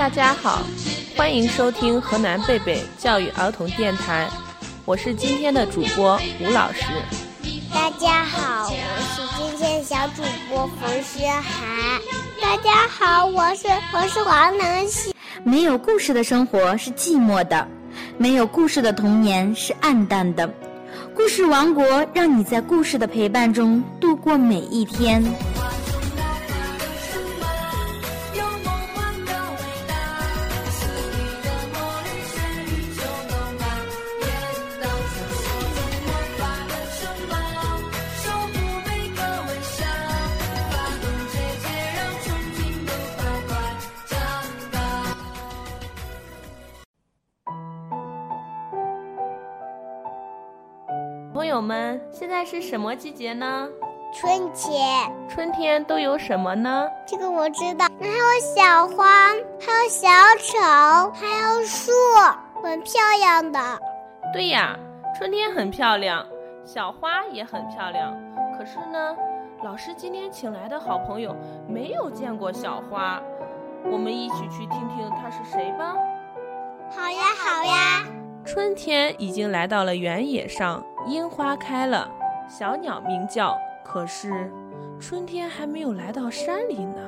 大家好，欢迎收听河南贝贝教育儿童电台，我是今天的主播吴老师。大家好，我是今天小主播冯诗涵。大家好，我是我是王能熙。没有故事的生活是寂寞的，没有故事的童年是暗淡的。故事王国让你在故事的陪伴中度过每一天。朋友们，现在是什么季节呢？春天，春天都有什么呢？这个我知道。还有小花，还有小草，还有树，很漂亮的。对呀，春天很漂亮，小花也很漂亮。可是呢，老师今天请来的好朋友没有见过小花，我们一起去听听他是谁吧。好呀，好呀。春天已经来到了原野上，樱花开了，小鸟鸣叫。可是，春天还没有来到山里呢。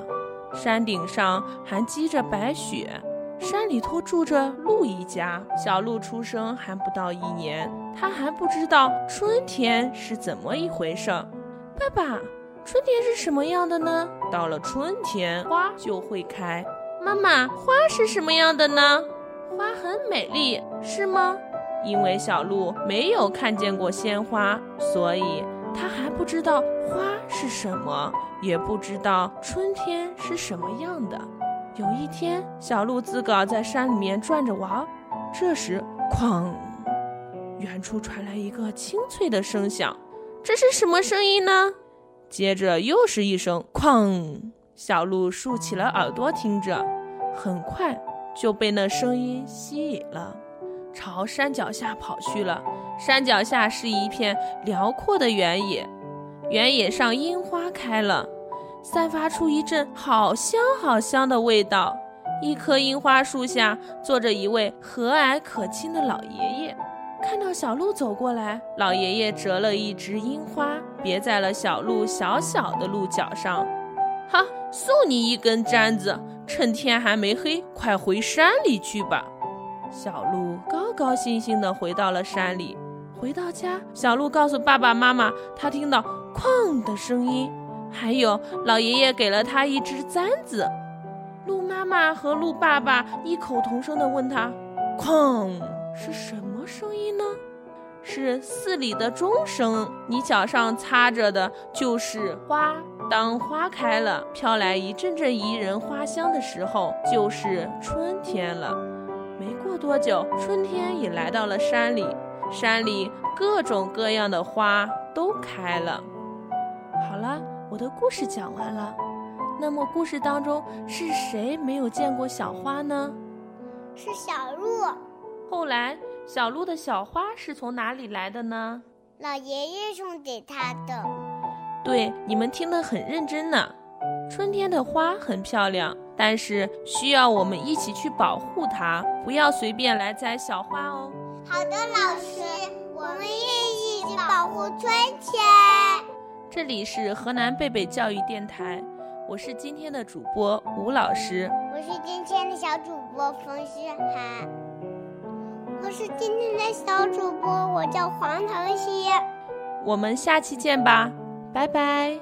山顶上还积着白雪，山里头住着鹿一家。小鹿出生还不到一年，它还不知道春天是怎么一回事。爸爸，春天是什么样的呢？到了春天，花就会开。妈妈，花是什么样的呢？花很美丽，是吗？因为小鹿没有看见过鲜花，所以它还不知道花是什么，也不知道春天是什么样的。有一天，小鹿自个儿在山里面转着玩，这时，哐！远处传来一个清脆的声响，这是什么声音呢？接着又是一声哐！小鹿竖起了耳朵听着，很快。就被那声音吸引了，朝山脚下跑去了。山脚下是一片辽阔的原野，原野上樱花开了，散发出一阵好香好香的味道。一棵樱花树下坐着一位和蔼可亲的老爷爷，看到小鹿走过来，老爷爷折了一枝樱花，别在了小鹿小小的鹿角上。好，送你一根簪子。趁天还没黑，快回山里去吧。小鹿高高兴兴地回到了山里。回到家，小鹿告诉爸爸妈妈，他听到“哐”的声音，还有老爷爷给了他一只簪子。鹿妈妈和鹿爸爸异口同声地问他：“哐是什么声音呢？”是寺里的钟声。你脚上擦着的就是花。当花开了，飘来一阵阵宜人花香的时候，就是春天了。没过多久，春天也来到了山里，山里各种各样的花都开了。好了，我的故事讲完了。那么，故事当中是谁没有见过小花呢？是小鹿。后来，小鹿的小花是从哪里来的呢？老爷爷送给他的。对，你们听得很认真呢。春天的花很漂亮，但是需要我们一起去保护它，不要随便来摘小花哦。好的，老师，我们一起保护春天。这里是河南贝贝教育电台，我是今天的主播吴老师。我是今天的小主播冯诗涵。我是今天的小主播，我叫黄腾熙。我们下期见吧。拜拜。